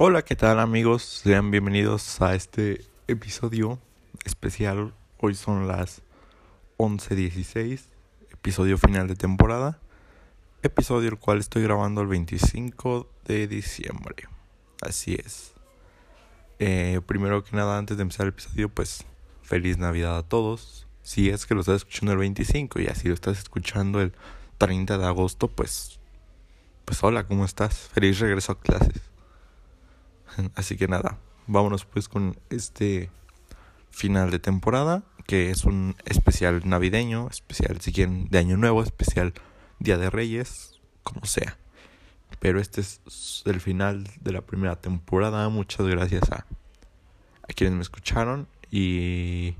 Hola, ¿qué tal amigos? Sean bienvenidos a este episodio especial. Hoy son las 11.16, episodio final de temporada. Episodio el cual estoy grabando el 25 de diciembre. Así es. Eh, primero que nada, antes de empezar el episodio, pues feliz Navidad a todos. Si es que lo estás escuchando el 25 y así lo estás escuchando el 30 de agosto, pues, pues hola, ¿cómo estás? Feliz regreso a clases. Así que nada, vámonos pues con este final de temporada, que es un especial navideño, especial de Año Nuevo, especial Día de Reyes, como sea. Pero este es el final de la primera temporada. Muchas gracias a, a quienes me escucharon. Y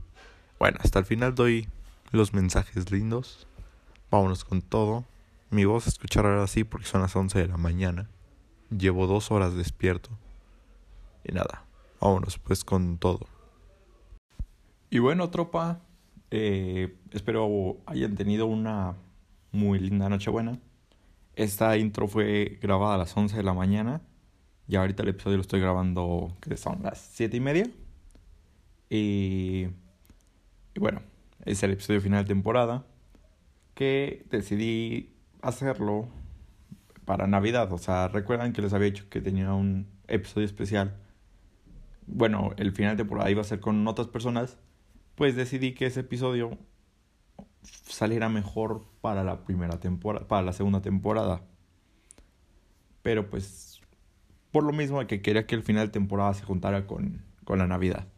bueno, hasta el final doy los mensajes lindos. Vámonos con todo. Mi voz escuchar ahora sí porque son las 11 de la mañana. Llevo dos horas despierto. Y nada, vámonos pues con todo. Y bueno, tropa, eh, espero hayan tenido una muy linda Nochebuena. Esta intro fue grabada a las 11 de la mañana. Y ahorita el episodio lo estoy grabando, que son las 7 y media. Y, y bueno, es el episodio final de temporada. Que decidí hacerlo para Navidad. O sea, recuerdan que les había dicho que tenía un episodio especial bueno, el final de temporada iba a ser con otras personas, pues decidí que ese episodio saliera mejor para la primera temporada, para la segunda temporada. Pero pues por lo mismo que quería que el final de temporada se juntara con, con la Navidad.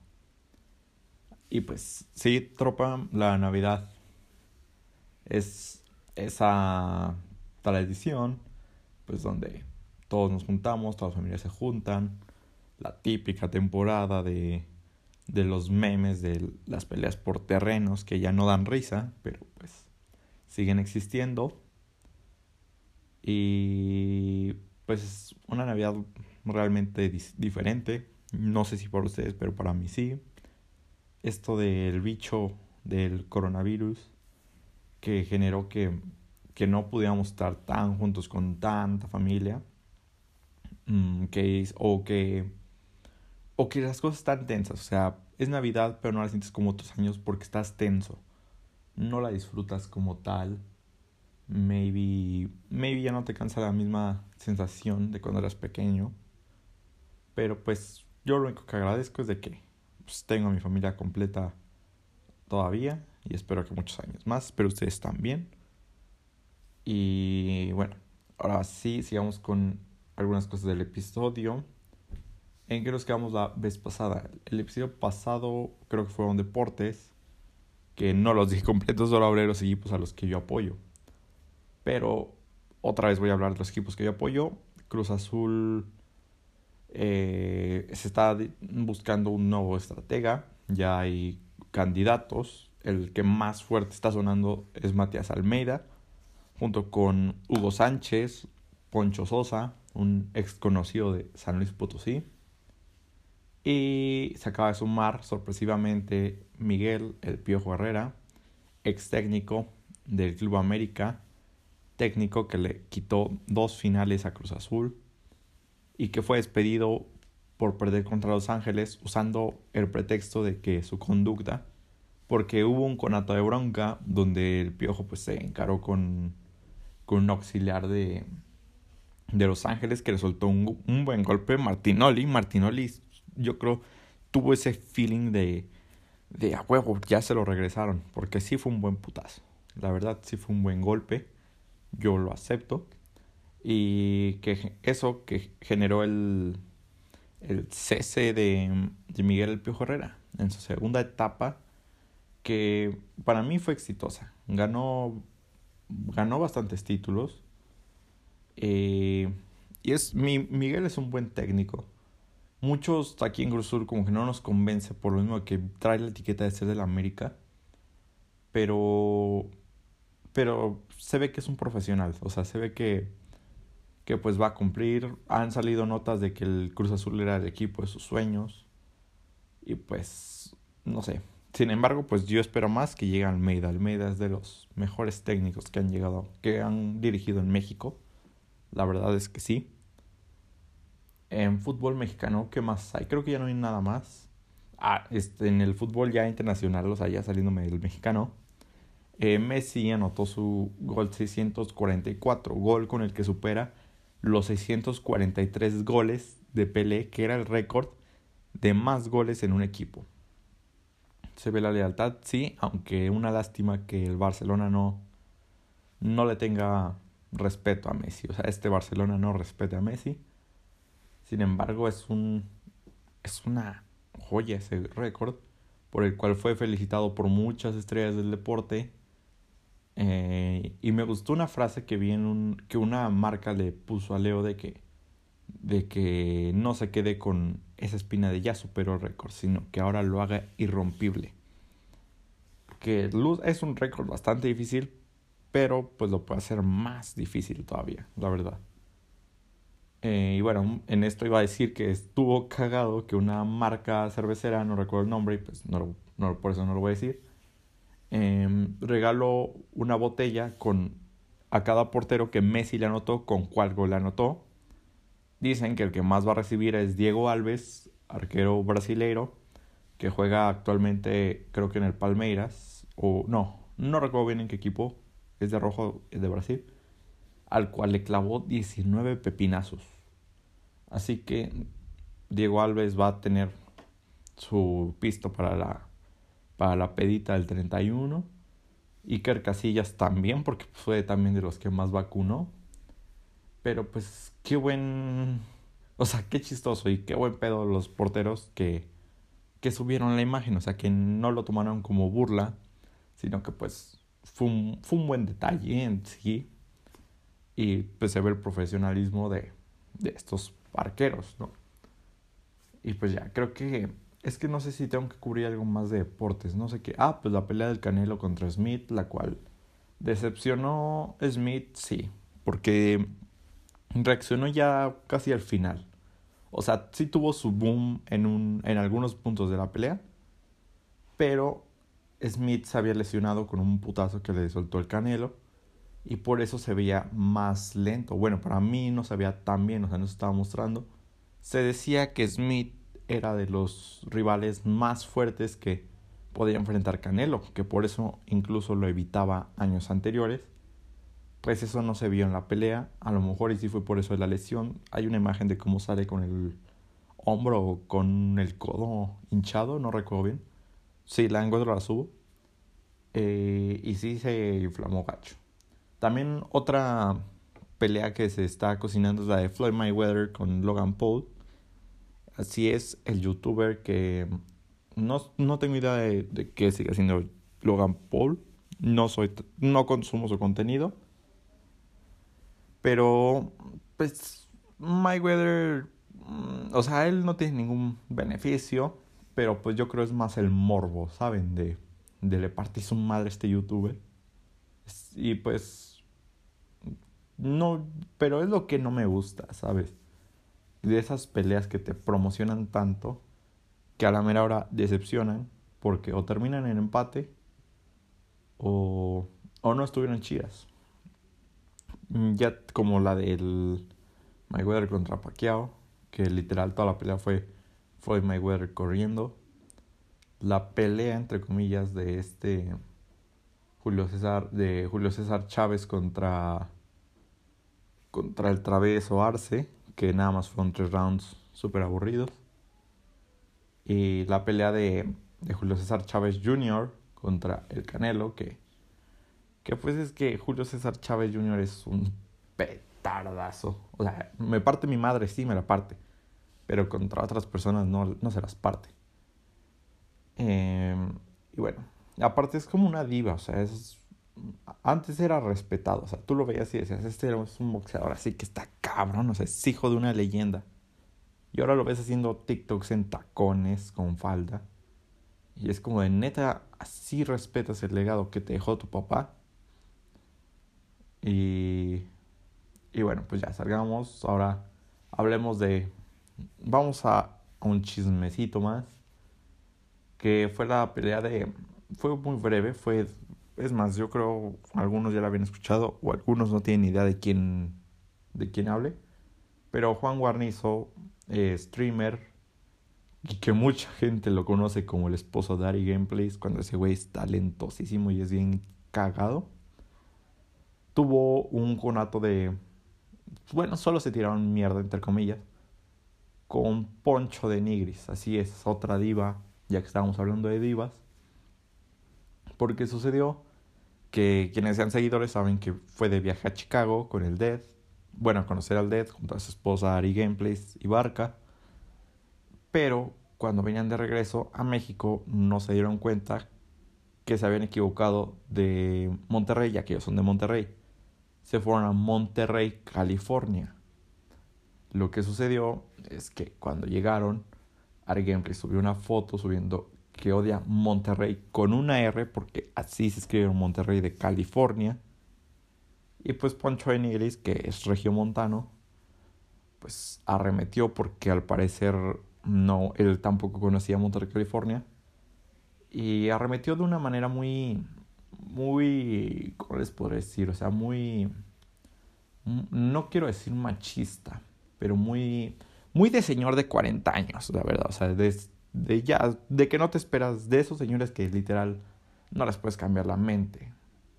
Y pues sí, tropa, la Navidad es esa tradición, pues donde todos nos juntamos, todas las familias se juntan, la típica temporada de, de los memes de las peleas por terrenos que ya no dan risa, pero pues siguen existiendo. Y pues es una Navidad realmente diferente. No sé si para ustedes, pero para mí sí. Esto del bicho del coronavirus que generó que, que no pudiéramos estar tan juntos con tanta familia. Mm, que, o que o que las cosas están tensas. O sea, es Navidad, pero no la sientes como otros años porque estás tenso. No la disfrutas como tal. Maybe, maybe ya no te cansa la misma sensación de cuando eras pequeño. Pero pues yo lo único que agradezco es de que pues, tengo a mi familia completa todavía y espero que muchos años más. Pero ustedes también. Y bueno, ahora sí, sigamos con algunas cosas del episodio. ¿En qué nos quedamos la vez pasada? El episodio pasado creo que fueron deportes, que no los dije completos, solo hablé de los equipos a los que yo apoyo. Pero otra vez voy a hablar de los equipos que yo apoyo. Cruz Azul eh, se está buscando un nuevo estratega, ya hay candidatos. El que más fuerte está sonando es Matías Almeida, junto con Hugo Sánchez, Poncho Sosa, un ex conocido de San Luis Potosí y se acaba de sumar sorpresivamente Miguel El Piojo Herrera, ex técnico del Club América, técnico que le quitó dos finales a Cruz Azul y que fue despedido por perder contra Los Ángeles usando el pretexto de que su conducta, porque hubo un conato de bronca donde el Piojo pues se encaró con, con un auxiliar de, de Los Ángeles que le soltó un, un buen golpe Martinoli. Martinoli yo creo, tuvo ese feeling de, de a huevo, ya se lo regresaron, porque sí fue un buen putazo. La verdad, sí fue un buen golpe, yo lo acepto. Y que eso que generó el, el cese de, Miguel El Piojo Herrera en su segunda etapa, que para mí fue exitosa. Ganó, ganó bastantes títulos. Eh, y es, mi, Miguel es un buen técnico. Muchos aquí en Cruz Sur como que no nos convence por lo mismo que trae la etiqueta de ser del América. Pero pero se ve que es un profesional, o sea, se ve que que pues va a cumplir. Han salido notas de que el Cruz Azul era el equipo de sus sueños. Y pues no sé. Sin embargo, pues yo espero más que llegue Almeida. Almeida es de los mejores técnicos que han llegado, que han dirigido en México. La verdad es que sí. En fútbol mexicano, ¿qué más hay? Creo que ya no hay nada más. Ah, este, en el fútbol ya internacional, o sea, ya saliéndome del mexicano. Eh, Messi anotó su gol 644, gol con el que supera los 643 goles de Pelé, que era el récord de más goles en un equipo. Se ve la lealtad, sí, aunque una lástima que el Barcelona no, no le tenga respeto a Messi. O sea, este Barcelona no respete a Messi. Sin embargo, es un es una joya ese récord por el cual fue felicitado por muchas estrellas del deporte eh, y me gustó una frase que vi en un, que una marca le puso a Leo de que, de que no se quede con esa espina de ya superó el récord, sino que ahora lo haga irrompible. Que es un récord bastante difícil, pero pues lo puede hacer más difícil todavía, la verdad. Eh, y bueno, en esto iba a decir que estuvo cagado que una marca cervecera, no recuerdo el nombre, y pues no, no, por eso no lo voy a decir, eh, regaló una botella con a cada portero que Messi le anotó, con cuál gol le anotó. Dicen que el que más va a recibir es Diego Alves, arquero brasileiro, que juega actualmente creo que en el Palmeiras, o no, no recuerdo bien en qué equipo, es de rojo, es de Brasil, al cual le clavó 19 pepinazos. Así que Diego Alves va a tener su pisto para la para la pedita del 31. Iker Casillas también, porque fue también de los que más vacunó. Pero pues qué buen... O sea, qué chistoso y qué buen pedo los porteros que, que subieron la imagen. O sea, que no lo tomaron como burla, sino que pues fue fue un buen detalle en sí. Y pues se ve el profesionalismo de, de estos arqueros, ¿no? Y pues ya, creo que es que no sé si tengo que cubrir algo más de deportes, no sé qué. Ah, pues la pelea del Canelo contra Smith, la cual decepcionó Smith, sí, porque reaccionó ya casi al final. O sea, sí tuvo su boom en, un, en algunos puntos de la pelea, pero Smith se había lesionado con un putazo que le soltó el Canelo y por eso se veía más lento. Bueno, para mí no se veía tan bien, o sea, no se estaba mostrando. Se decía que Smith era de los rivales más fuertes que podía enfrentar Canelo, que por eso incluso lo evitaba años anteriores. Pues eso no se vio en la pelea, a lo mejor y sí fue por eso de la lesión. Hay una imagen de cómo sale con el hombro o con el codo hinchado, no recuerdo bien. Sí, la encuentro, la subo. Eh, y sí se inflamó gacho. También otra pelea que se está cocinando es la de Floyd Mayweather con Logan Paul Así es el youtuber que no, no tengo idea de, de qué sigue haciendo Logan Paul. No soy no consumo su contenido. Pero pues Mayweather mm, o sea, él no tiene ningún beneficio, pero pues yo creo es más el morbo, ¿saben? De, de le partir su madre a este youtuber. Y pues no, pero es lo que no me gusta, ¿sabes? de esas peleas que te promocionan tanto que a la mera hora decepcionan porque o terminan en empate o, o no estuvieron chidas. Mm, ya como la del Mayweather contra Pacquiao, que literal toda la pelea fue, fue Mayweather corriendo. La pelea, entre comillas, de este Julio César, de Julio César Chávez contra, contra el traveso Arce, que nada más fueron tres rounds súper aburridos. Y la pelea de, de, Julio César Chávez Jr. contra el Canelo, que, que pues es que Julio César Chávez Jr. es un petardazo. O sea, me parte mi madre, sí, me la parte. Pero contra otras personas no, no se las parte. Eh, y bueno, aparte es como una diva, o sea, es antes era respetado, o sea, tú lo veías y decías, este es un boxeador así que está cabrón, o sea, es hijo de una leyenda. Y ahora lo ves haciendo TikToks en tacones, con falda. Y es como de neta, así respetas el legado que te dejó tu papá. Y, y bueno, pues ya salgamos. Ahora hablemos de... Vamos a un chismecito más. Que fue la pelea de... Fue muy breve, fue es más, yo creo algunos ya la habían escuchado o algunos no tienen idea de quién, de quién hable. Pero Juan Guarnizo eh, streamer, y que mucha gente lo conoce como el esposo de Ari Gameplays, cuando ese güey es talentosísimo y es bien cagado, tuvo un conato de... Bueno, solo se tiraron mierda, entre comillas, con Poncho de Nigris. Así es, otra diva, ya que estábamos hablando de divas. Porque sucedió que quienes sean seguidores saben que fue de viaje a Chicago con el Dead. Bueno, conocer al Dead junto a su esposa Ari Gameplays y Barca. Pero cuando venían de regreso a México no se dieron cuenta que se habían equivocado de Monterrey, ya que ellos son de Monterrey. Se fueron a Monterrey, California. Lo que sucedió es que cuando llegaron, Ari Gameplay subió una foto subiendo que odia Monterrey con una R, porque así se escribe Monterrey de California. Y pues Poncho Enigris, que es regiomontano, pues arremetió porque al parecer no, él tampoco conocía Monterrey, California. Y arremetió de una manera muy, muy, ¿cómo les podré decir? O sea, muy, no quiero decir machista, pero muy, muy de señor de 40 años, la verdad. O sea, de, de ya, de que no te esperas de esos señores que literal no les puedes cambiar la mente.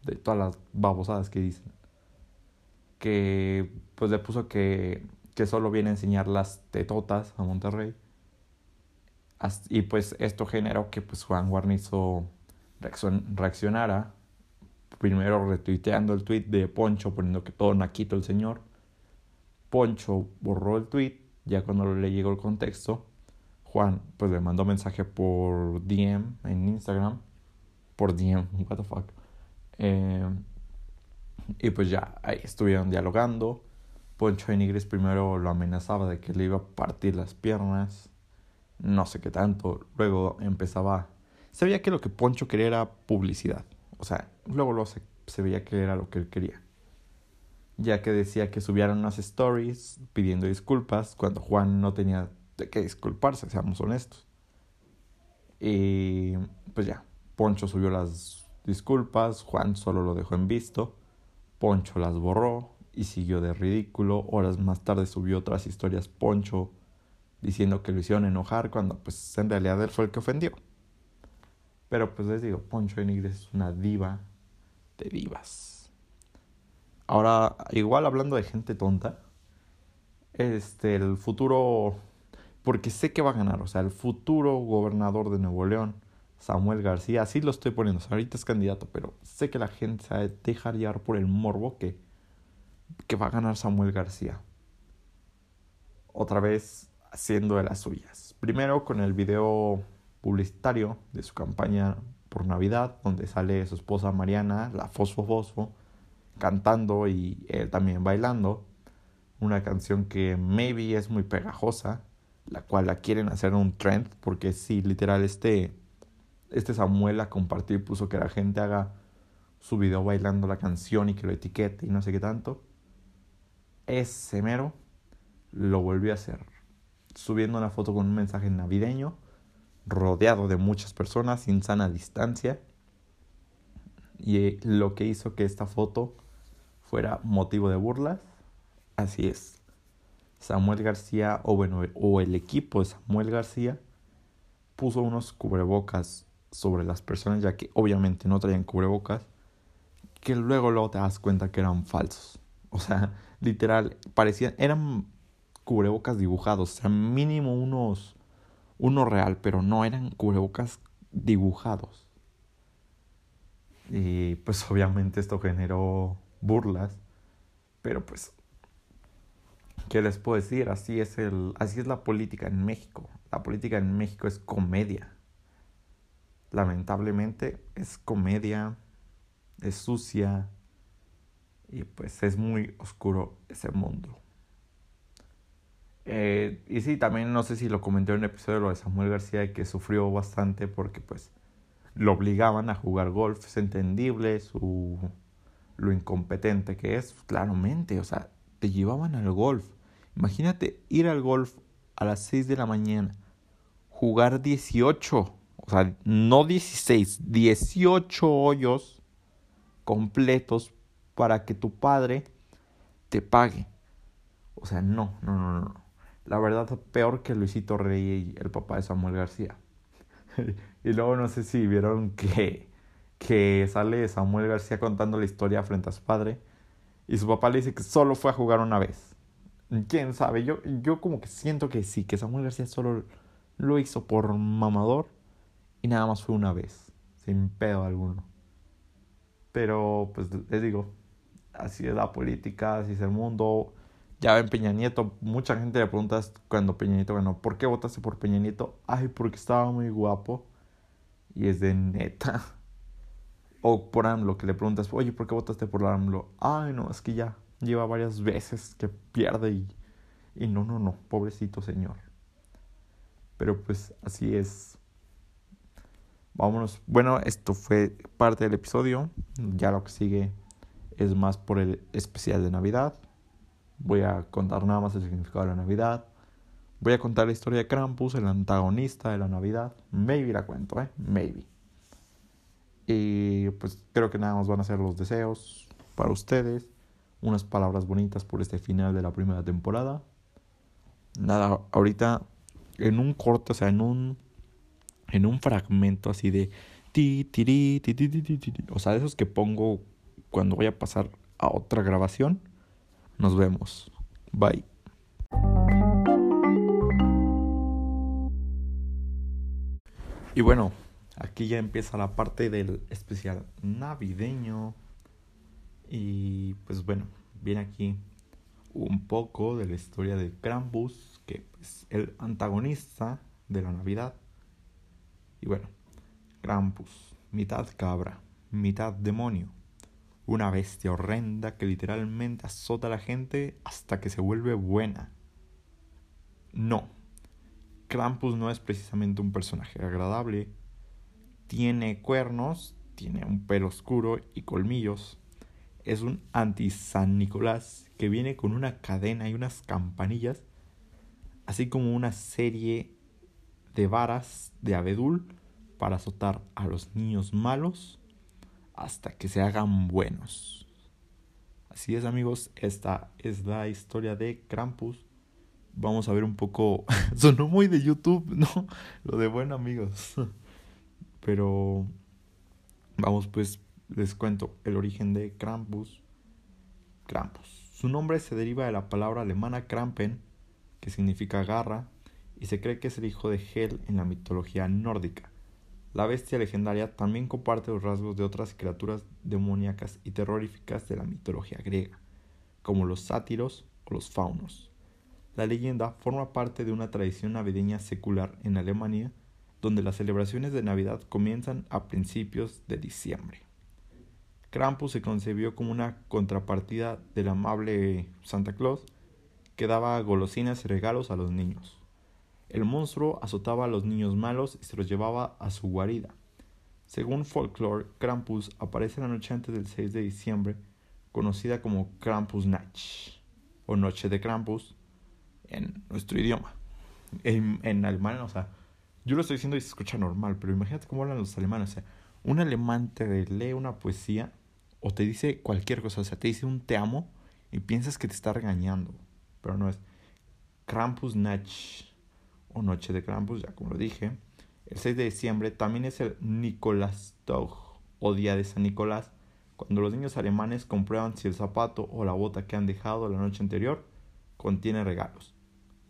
De todas las babosadas que dicen. Que pues le puso que, que solo viene a enseñar las tetotas a Monterrey. Y pues esto generó que pues Juan Guarnizo reaccionara. Primero retuiteando el tweet de Poncho poniendo que todo naquito el señor. Poncho borró el tweet ya cuando le llegó el contexto, Juan pues le mandó mensaje por DM en Instagram. Por DM, what the fuck. Eh, y pues ya ahí estuvieron dialogando. Poncho Enigris primero lo amenazaba de que le iba a partir las piernas. No sé qué tanto. Luego empezaba. Se veía que lo que Poncho quería era publicidad. O sea, luego, luego se, se veía que era lo que él quería ya que decía que subieran unas stories pidiendo disculpas cuando Juan no tenía de qué disculparse, seamos honestos. Y pues ya, Poncho subió las disculpas, Juan solo lo dejó en visto, Poncho las borró y siguió de ridículo. Horas más tarde subió otras historias Poncho diciendo que lo hicieron enojar cuando pues en realidad él fue el que ofendió. Pero pues les digo, Poncho Enigres es una diva de divas. Ahora, igual hablando de gente tonta, este, el futuro, porque sé que va a ganar, o sea, el futuro gobernador de Nuevo León, Samuel García, así lo estoy poniendo, ahorita es candidato, pero sé que la gente se va a dejar llevar por el morbo que, que va a ganar Samuel García. Otra vez haciendo de las suyas. Primero con el video publicitario de su campaña por Navidad, donde sale su esposa Mariana, la Fosfo Fosfo, cantando y él también bailando. Una canción que maybe es muy pegajosa, la cual la quieren hacer un trend, porque si literal este, este Samuel a compartir puso que la gente haga su video bailando la canción y que lo etiquete y no sé qué tanto. Ese mero lo volvió a hacer, subiendo una foto con un mensaje navideño, rodeado de muchas personas, sin sana distancia. Y lo que hizo que esta foto fuera motivo de burlas. Así es. Samuel García, o bueno, o el equipo de Samuel García, puso unos cubrebocas sobre las personas, ya que obviamente no traían cubrebocas, que luego luego te das cuenta que eran falsos. O sea, literal, parecían, eran cubrebocas dibujados, o sea, mínimo unos, uno real, pero no eran cubrebocas dibujados. Y pues obviamente esto generó burlas, pero pues, ¿qué les puedo decir? Así es, el, así es la política en México. La política en México es comedia. Lamentablemente es comedia, es sucia y pues es muy oscuro ese mundo. Eh, y sí, también no sé si lo comenté en un episodio de lo de Samuel García que sufrió bastante porque pues lo obligaban a jugar golf, es entendible su lo incompetente que es, claramente, o sea, te llevaban al golf. Imagínate ir al golf a las 6 de la mañana, jugar 18, o sea, no 16, 18 hoyos completos para que tu padre te pague. O sea, no, no, no, no. la verdad, peor que Luisito Rey, el papá de Samuel García. y luego no sé si vieron que, que sale Samuel García contando la historia frente a su padre. Y su papá le dice que solo fue a jugar una vez. ¿Quién sabe? Yo, yo como que siento que sí, que Samuel García solo lo hizo por mamador. Y nada más fue una vez. Sin pedo alguno. Pero pues les digo, así es la política, así es el mundo. Ya ven Peña Nieto, mucha gente le pregunta cuando Peña Nieto ganó, ¿por qué votaste por Peña Nieto? Ay, porque estaba muy guapo. Y es de neta. O por AMLO, que le preguntas, oye, ¿por qué votaste por AMLO? Ay, no, es que ya lleva varias veces que pierde y, y no, no, no, pobrecito señor. Pero pues así es. Vámonos. Bueno, esto fue parte del episodio. Ya lo que sigue es más por el especial de Navidad. Voy a contar nada más el significado de la Navidad. Voy a contar la historia de Krampus, el antagonista de la Navidad. Maybe la cuento, ¿eh? Maybe. Y pues creo que nada más van a ser los deseos para ustedes. Unas palabras bonitas por este final de la primera temporada. Nada, ahorita en un corto, o sea, en un en un fragmento así de ti ti ti ti o sea, de esos que pongo cuando voy a pasar a otra grabación. Nos vemos. Bye. Y bueno, aquí ya empieza la parte del especial navideño. Y pues bueno, viene aquí un poco de la historia de Krampus, que es el antagonista de la Navidad. Y bueno, Krampus, mitad cabra, mitad demonio. Una bestia horrenda que literalmente azota a la gente hasta que se vuelve buena. No, Krampus no es precisamente un personaje agradable. Tiene cuernos, tiene un pelo oscuro y colmillos. Es un anti-San Nicolás que viene con una cadena y unas campanillas, así como una serie de varas de abedul para azotar a los niños malos hasta que se hagan buenos. Así es amigos, esta es la historia de Krampus vamos a ver un poco. Sonó muy de YouTube, ¿no? Lo de bueno, amigos. Pero vamos, pues les cuento el origen de Krampus. Krampus. Su nombre se deriva de la palabra alemana Krampen, que significa garra, y se cree que es el hijo de Hel en la mitología nórdica. La bestia legendaria también comparte los rasgos de otras criaturas demoníacas y terroríficas de la mitología griega, como los sátiros o los faunos. La leyenda forma parte de una tradición navideña secular en Alemania, donde las celebraciones de Navidad comienzan a principios de diciembre. Krampus se concebió como una contrapartida del amable Santa Claus, que daba golosinas y regalos a los niños. El monstruo azotaba a los niños malos y se los llevaba a su guarida. Según folklore, Krampus aparece la noche antes del 6 de diciembre, conocida como Krampusnacht o Noche de Krampus, en nuestro idioma. En, en alemán, o sea, yo lo estoy diciendo y se escucha normal, pero imagínate cómo hablan los alemanes. O sea, un alemán te lee una poesía o te dice cualquier cosa, o sea, te dice un te amo y piensas que te está regañando, pero no es. Krampusnacht o Noche de Krampus, ya como lo dije. El 6 de diciembre también es el Nikolastag o Día de San Nicolás, cuando los niños alemanes comprueban si el zapato o la bota que han dejado la noche anterior contiene regalos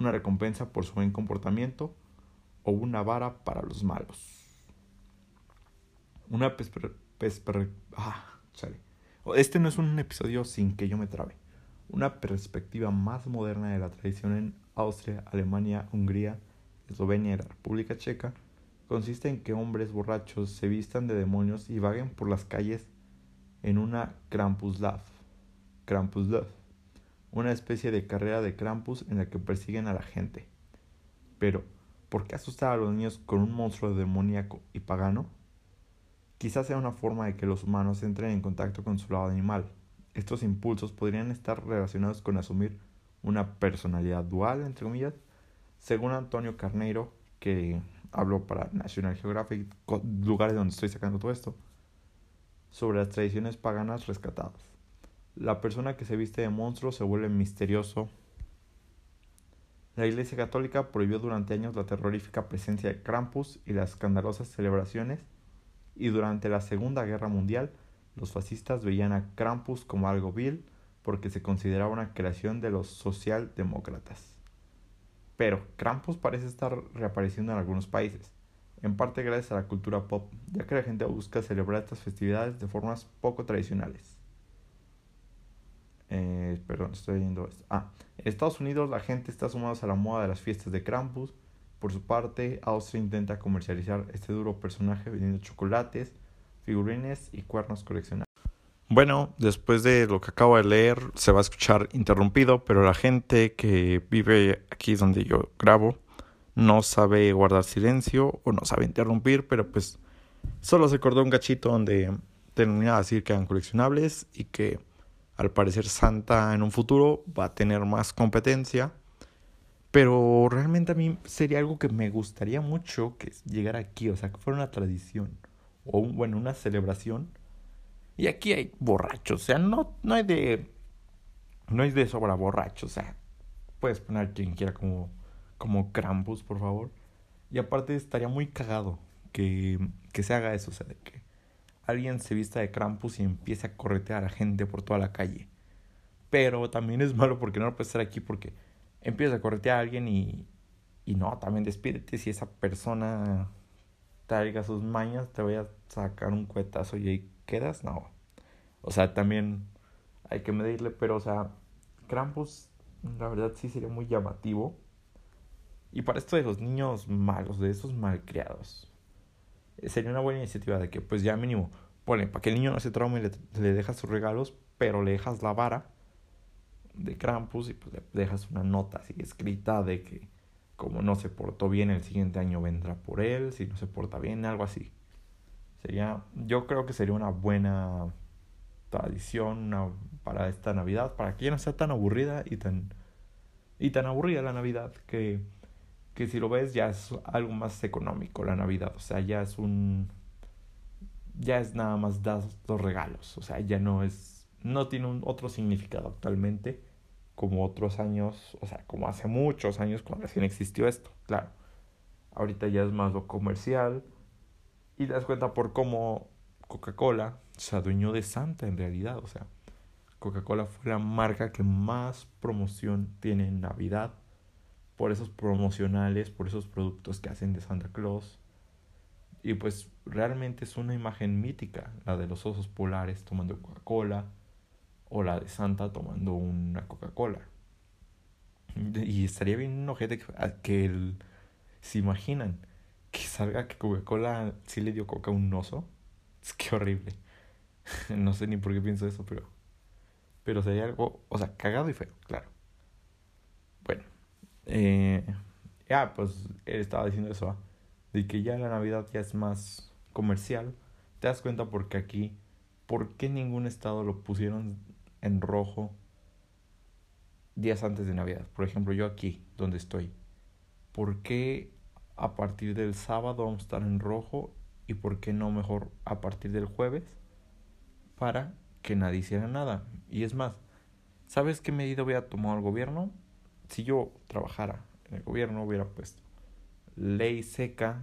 una recompensa por su buen comportamiento o una vara para los malos. Una ah, Este no es un episodio sin que yo me trabe. Una perspectiva más moderna de la tradición en Austria, Alemania, Hungría, Eslovenia y la República Checa consiste en que hombres borrachos se vistan de demonios y vaguen por las calles en una Krampuslav. Krampuslav una especie de carrera de Krampus en la que persiguen a la gente. Pero, ¿por qué asustar a los niños con un monstruo demoníaco y pagano? Quizás sea una forma de que los humanos entren en contacto con su lado animal. Estos impulsos podrían estar relacionados con asumir una personalidad dual, entre comillas, según Antonio Carneiro, que habló para National Geographic, lugares donde estoy sacando todo esto, sobre las tradiciones paganas rescatadas. La persona que se viste de monstruo se vuelve misterioso La Iglesia Católica prohibió durante años la terrorífica presencia de Krampus y las escandalosas celebraciones, y durante la Segunda Guerra Mundial los fascistas veían a Krampus como algo vil porque se consideraba una creación de los socialdemócratas. Pero Krampus parece estar reapareciendo en algunos países, en parte gracias a la cultura pop, ya que la gente busca celebrar estas festividades de formas poco tradicionales. Eh, perdón, estoy viendo esto. Ah, en Estados Unidos la gente está sumada a la moda de las fiestas de Krampus. Por su parte, Austria intenta comercializar este duro personaje vendiendo chocolates, figurines y cuernos coleccionables. Bueno, después de lo que acabo de leer, se va a escuchar interrumpido, pero la gente que vive aquí donde yo grabo no sabe guardar silencio o no sabe interrumpir, pero pues solo se acordó un gachito donde terminaba a decir que eran coleccionables y que al parecer Santa en un futuro va a tener más competencia. Pero realmente a mí sería algo que me gustaría mucho que llegara aquí, o sea, que fuera una tradición o bueno, una celebración. Y aquí hay borrachos, o sea, no, no hay de no hay de sobra borrachos, o sea, puedes poner quien quiera como como Krampus, por favor. Y aparte estaría muy cagado que, que se haga eso, o sea, de que alguien se vista de Krampus y empiece a corretear a gente por toda la calle. Pero también es malo porque no lo puedes estar aquí porque empieza a corretear a alguien y, y no, también despídete si esa persona traiga sus mañas, te voy a sacar un cuetazo y ahí quedas, no. O sea, también hay que medirle, pero o sea, Krampus la verdad sí sería muy llamativo. Y para esto de los niños malos, de esos malcriados, sería una buena iniciativa de que pues ya mínimo, ponle, para que el niño no se traume, le, le dejas sus regalos, pero le dejas la vara de Krampus y pues le dejas una nota así escrita de que como no se portó bien el siguiente año vendrá por él, si no se porta bien, algo así. Sería, yo creo que sería una buena tradición para esta Navidad, para que ya no sea tan aburrida y tan, y tan aburrida la Navidad que que si lo ves ya es algo más económico la Navidad, o sea, ya es un ya es nada más dar los regalos, o sea, ya no es no tiene un otro significado actualmente como otros años, o sea, como hace muchos años cuando recién existió esto, claro. Ahorita ya es más lo comercial y das cuenta por cómo Coca-Cola se adueñó de Santa en realidad, o sea, Coca-Cola fue la marca que más promoción tiene en Navidad por esos promocionales, por esos productos que hacen de Santa Claus. Y pues realmente es una imagen mítica, la de los osos polares tomando Coca-Cola o la de Santa tomando una Coca-Cola. Y estaría bien ojete que, que el, se imaginan que salga que Coca-Cola sí le dio coca a un oso. Es que horrible. no sé ni por qué pienso eso, pero pero sería algo, o sea, cagado y feo, claro. Bueno, eh, ya, pues él estaba diciendo eso, de que ya la Navidad ya es más comercial. Te das cuenta porque aquí, ¿por qué ningún estado lo pusieron en rojo días antes de Navidad? Por ejemplo, yo aquí, donde estoy. ¿Por qué a partir del sábado vamos a estar en rojo y por qué no mejor a partir del jueves para que nadie hiciera nada? Y es más, ¿sabes qué medida voy a tomar el gobierno? si yo trabajara en el gobierno, hubiera puesto ley seca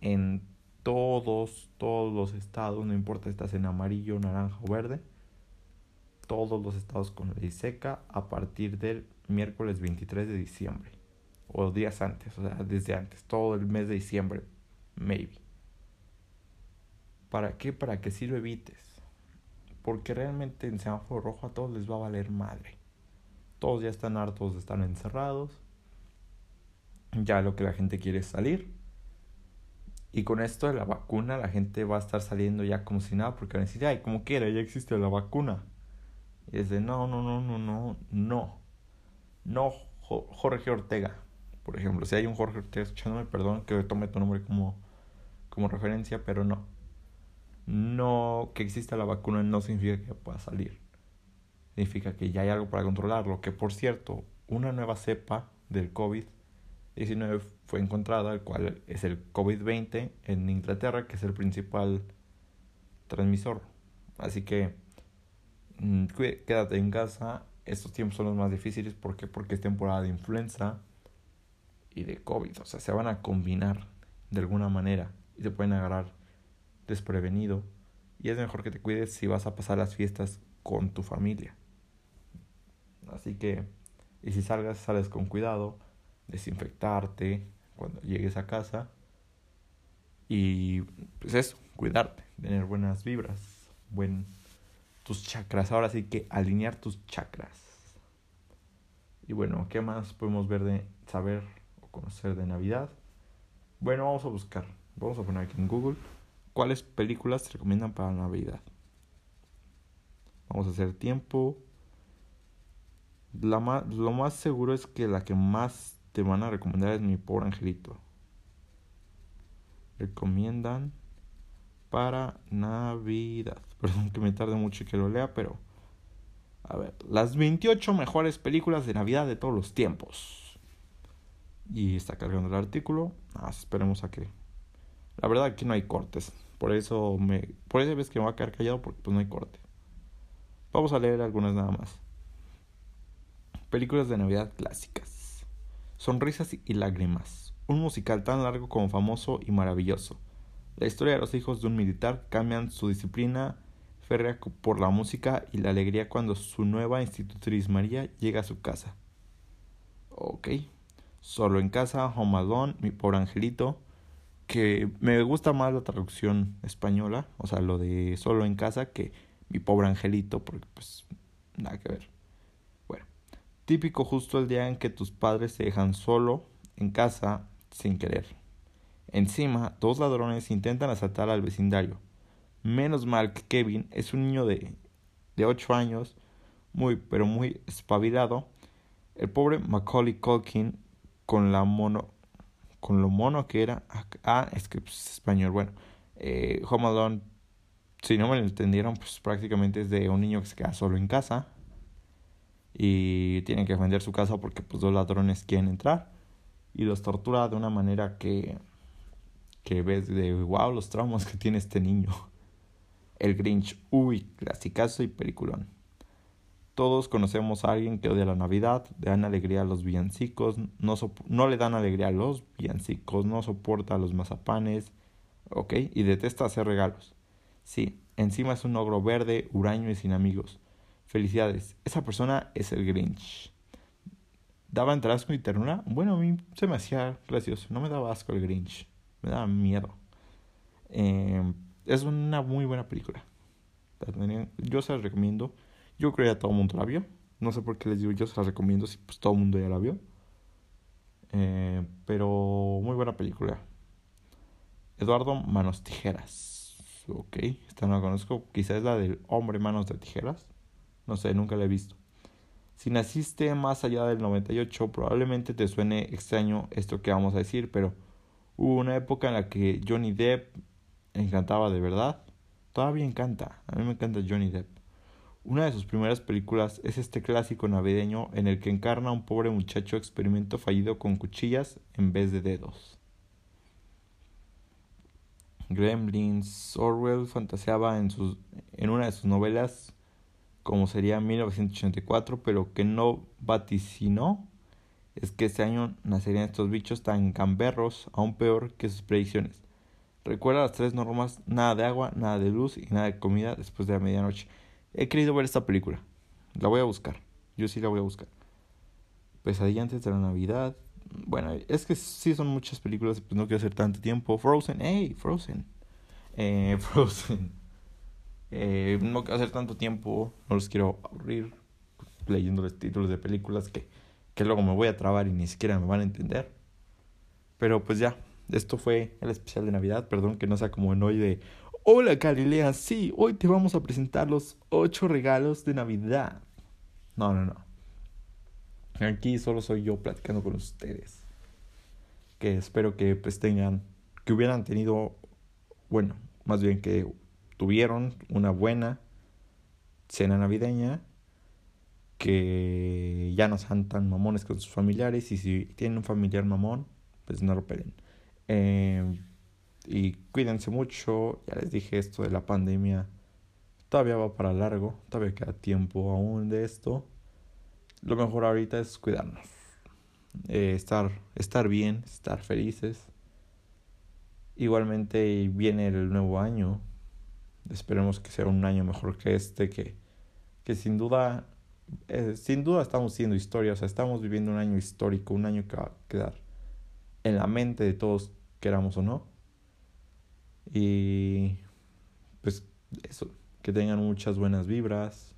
en todos, todos los estados, no importa si estás en amarillo, naranja o verde, todos los estados con ley seca a partir del miércoles 23 de diciembre o días antes, o sea, desde antes, todo el mes de diciembre, maybe. ¿Para qué? Para que si lo evites. Porque realmente en semáforo rojo a todos les va a valer madre. Todos ya están hartos de estar encerrados. Ya lo que la gente quiere es salir. Y con esto de la vacuna, la gente va a estar saliendo ya como si nada, porque van a decir, ay, como quiera, ya existe la vacuna. Y es de, no, no, no, no, no, no. No, Jorge Ortega, por ejemplo. Si hay un Jorge Ortega escuchándome, perdón que tome tu nombre como, como referencia, pero no. No, que exista la vacuna no significa que pueda salir significa que ya hay algo para controlarlo. Que por cierto, una nueva cepa del COVID-19 fue encontrada, el cual es el COVID-20 en Inglaterra, que es el principal transmisor. Así que quédate en casa. Estos tiempos son los más difíciles. Porque es temporada de influenza. y de COVID. O sea, se van a combinar de alguna manera y se pueden agarrar desprevenido. Y es mejor que te cuides si vas a pasar las fiestas con tu familia. Así que, y si salgas, sales con cuidado, desinfectarte cuando llegues a casa. Y pues eso, cuidarte, tener buenas vibras, buen tus chakras. Ahora sí que alinear tus chakras. Y bueno, ¿qué más podemos ver de saber o conocer de Navidad? Bueno, vamos a buscar. Vamos a poner aquí en Google cuáles películas te recomiendan para Navidad. Vamos a hacer tiempo. La lo más seguro es que la que más te van a recomendar es Mi Pobre Angelito. Recomiendan para Navidad. Perdón que me tarde mucho y que lo lea, pero... A ver, las 28 mejores películas de Navidad de todos los tiempos. Y está cargando el artículo. Ah, esperemos a que... La verdad aquí no hay cortes. Por eso me... Por eso ves que me voy a quedar callado porque pues no hay corte. Vamos a leer algunas nada más. Películas de Navidad clásicas. Sonrisas y lágrimas. Un musical tan largo como famoso y maravilloso. La historia de los hijos de un militar cambian su disciplina férrea por la música y la alegría cuando su nueva institutriz María llega a su casa. Ok. Solo en casa, Home Alone, mi pobre angelito. Que me gusta más la traducción española, o sea, lo de solo en casa, que mi pobre angelito, porque pues nada que ver. Bueno, típico justo el día en que tus padres se dejan solo en casa sin querer. Encima, dos ladrones intentan asaltar al vecindario. Menos mal que Kevin es un niño de, de 8 años, muy, pero muy espabilado. El pobre Macaulay Culkin, con la mono, con lo mono que era, ah, es que pues, es español, bueno, eh, Home Alone si no me lo entendieron, pues prácticamente es de un niño que se queda solo en casa y tiene que defender su casa porque pues dos ladrones quieren entrar y los tortura de una manera que que ves de wow los traumas que tiene este niño. El Grinch, uy, clasicazo y peliculón. Todos conocemos a alguien que odia la Navidad, le dan alegría a los villancicos, no, no le dan alegría a los villancicos, no soporta a los mazapanes, ok, y detesta hacer regalos. Sí, encima es un ogro verde, huraño y sin amigos. Felicidades, esa persona es el Grinch. ¿Daba entre y ternura? Bueno, a mí se me hacía gracioso, no me daba asco el Grinch, me daba miedo. Eh, es una muy buena película. Yo se la recomiendo. Yo creo que todo el mundo la vio. No sé por qué les digo yo se la recomiendo si pues todo el mundo ya la vio. Eh, pero muy buena película. Eduardo Manos Tijeras. Ok, esta no la conozco. Quizás es la del hombre manos de tijeras. No sé, nunca la he visto. Si naciste más allá del 98, probablemente te suene extraño esto que vamos a decir, pero hubo una época en la que Johnny Depp encantaba de verdad. Todavía encanta. A mí me encanta Johnny Depp. Una de sus primeras películas es este clásico navideño en el que encarna a un pobre muchacho experimento fallido con cuchillas en vez de dedos. Gremlins. Orwell fantaseaba en, sus, en una de sus novelas como sería 1984, pero que no vaticinó es que este año nacerían estos bichos tan gamberros, aún peor que sus predicciones. Recuerda las tres normas, nada de agua, nada de luz y nada de comida después de la medianoche. He querido ver esta película. La voy a buscar. Yo sí la voy a buscar. Pesadilla antes de la Navidad. Bueno, es que sí son muchas películas, pues no quiero hacer tanto tiempo. Frozen, hey, Frozen. Eh, Frozen. Eh, no quiero hacer tanto tiempo, no los quiero aburrir leyendo los títulos de películas que, que luego me voy a trabar y ni siquiera me van a entender. Pero pues ya, esto fue el especial de Navidad. Perdón que no sea como en hoy de Hola Galilea, sí, hoy te vamos a presentar los ocho regalos de Navidad. No, no, no. Aquí solo soy yo platicando con ustedes. Que espero que pues tengan, que hubieran tenido, bueno, más bien que tuvieron una buena cena navideña. Que ya no sean tan mamones con sus familiares. Y si tienen un familiar mamón, pues no lo peleen. Eh, y cuídense mucho. Ya les dije esto de la pandemia. Todavía va para largo. Todavía queda tiempo aún de esto lo mejor ahorita es cuidarnos. eh, estar, estar bien, estar felices. Igualmente viene el nuevo año. Esperemos que sea un año mejor que este, que, que sin duda, eh, sin duda estamos haciendo historia, o sea, estamos viviendo un año histórico, un año que va a quedar en la mente de todos, queramos o no. Y pues eso, que tengan muchas buenas vibras,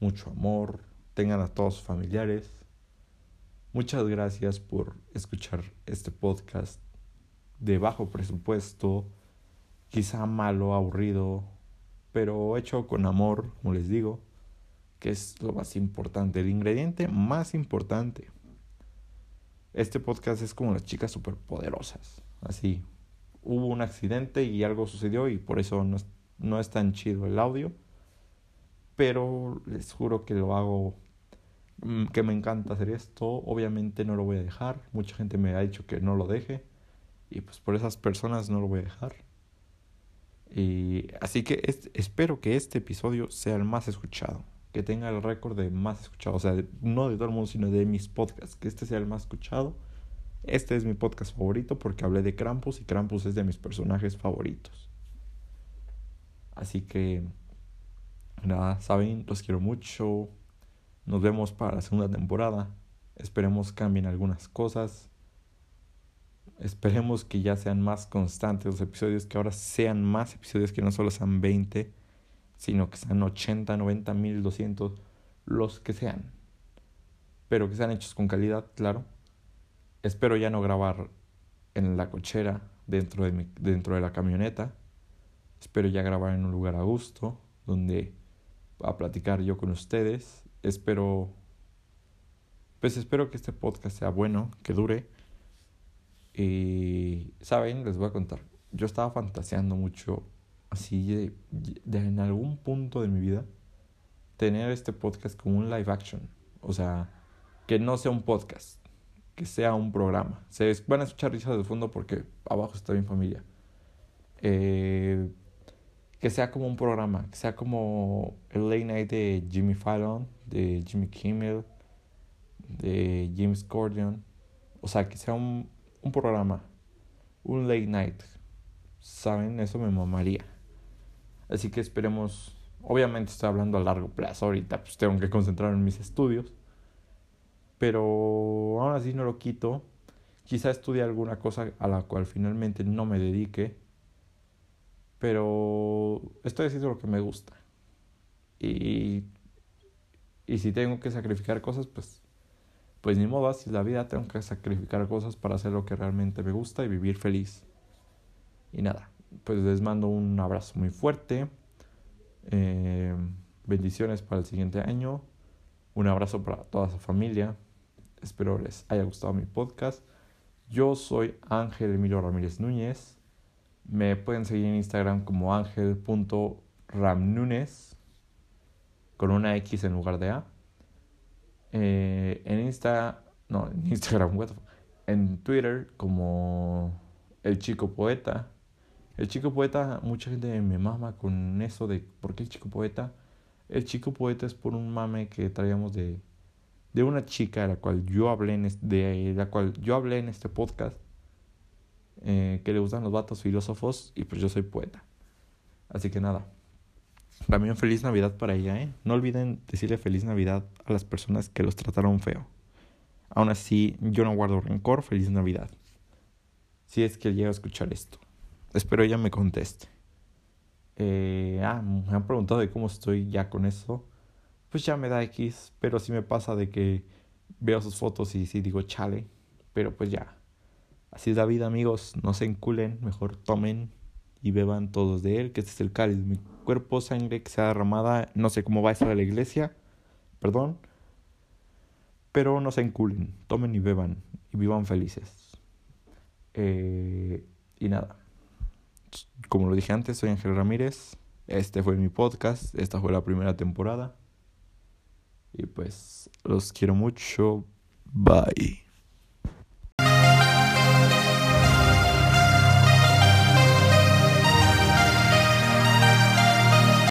mucho amor, tengan a todos sus familiares. Muchas gracias por escuchar este podcast de bajo presupuesto, quizá malo, aburrido, pero hecho con amor, como les digo, que es lo más importante, el ingrediente más importante. Este podcast es como las chicas superpoderosas, así. Hubo un accidente y algo sucedió y por eso no es, no es tan chido el audio, pero les juro que lo hago mm, que me encanta hacer esto. Obviamente no lo voy a dejar. Mucha gente me ha dicho que no lo deje. Y pues por esas personas no lo voy a dejar. Y así que espero que este episodio sea el más escuchado. Que tenga el récord de más escuchado. O sea, no de todo el mundo, sino de mis podcasts. Que este sea el más escuchado. Este es mi podcast favorito porque hablé de Krampus y Krampus es de mis personajes favoritos. Así que, nada, saben, los quiero mucho. Nos vemos para la segunda temporada. Esperemos cambien algunas cosas. Esperemos que ya sean más constantes los episodios, que ahora sean más episodios, que no solo sean 20, sino que sean 80, 90, 1200, los que sean. Pero que sean hechos con calidad, claro. Espero ya no grabar en la cochera dentro de, mi, dentro de la camioneta. Espero ya grabar en un lugar a gusto, donde a platicar yo con ustedes. Espero, pues espero que este podcast sea bueno, que dure y, ¿saben? Les voy a contar. Yo estaba fantaseando mucho, así, de, en algún punto de mi vida, tener este podcast como un live action. O sea, que no sea un podcast, que sea un programa. Se van a escuchar risas de fondo porque abajo está mi familia. Eh, que sea como un programa, que sea como el late night de Jimmy Fallon, de Jimmy Kimmel, de James Corden. O sea, que sea un, un programa, un late night. ¿Saben? Eso me mamaría. Así que esperemos. Obviamente estoy hablando a largo plazo. Ahorita pues tengo que concentrar en mis estudios. Pero aún así no lo quito. Quizá estudie alguna cosa a la cual finalmente no me dedique. Pero estoy haciendo lo que me gusta. Y, y si tengo que sacrificar cosas, pues pues ni modo, así es la vida, tengo que sacrificar cosas para hacer lo que realmente me gusta y vivir feliz. Y nada, pues les mando un abrazo muy fuerte. Eh, bendiciones para el siguiente año. Un abrazo para toda su familia. Espero les haya gustado mi podcast. Yo soy Ángel Emilio Ramírez Núñez. Me pueden seguir en Instagram como ángel.ramnúñez con una X en lugar de A. Eh, en Insta, no, en Instagram, en Twitter como el chico poeta. El chico poeta, mucha gente me mama con eso de por qué el chico poeta. El chico poeta es por un mame que traíamos de, de una chica de la cual yo hablé en este, de la cual yo hablé en este podcast. Eh, que le gustan los vatos filósofos y pues yo soy poeta. Así que nada. También feliz Navidad para ella, ¿eh? No olviden decirle feliz Navidad a las personas que los trataron feo. Aún así, yo no guardo rencor, feliz Navidad. Si es que llega a escuchar esto. Espero ella me conteste. Eh, ah, me han preguntado de cómo estoy ya con eso. Pues ya me da X, pero sí me pasa de que veo sus fotos y sí digo chale. Pero pues ya. Así es la vida, amigos. No se enculen, mejor tomen y beban todos de él, que este es el cáliz, mi cuerpo, sangre que sea derramada, no sé cómo va a estar la iglesia, perdón, pero no se enculen, tomen y beban y vivan felices. Eh, y nada, como lo dije antes, soy Ángel Ramírez, este fue mi podcast, esta fue la primera temporada. Y pues los quiero mucho, bye.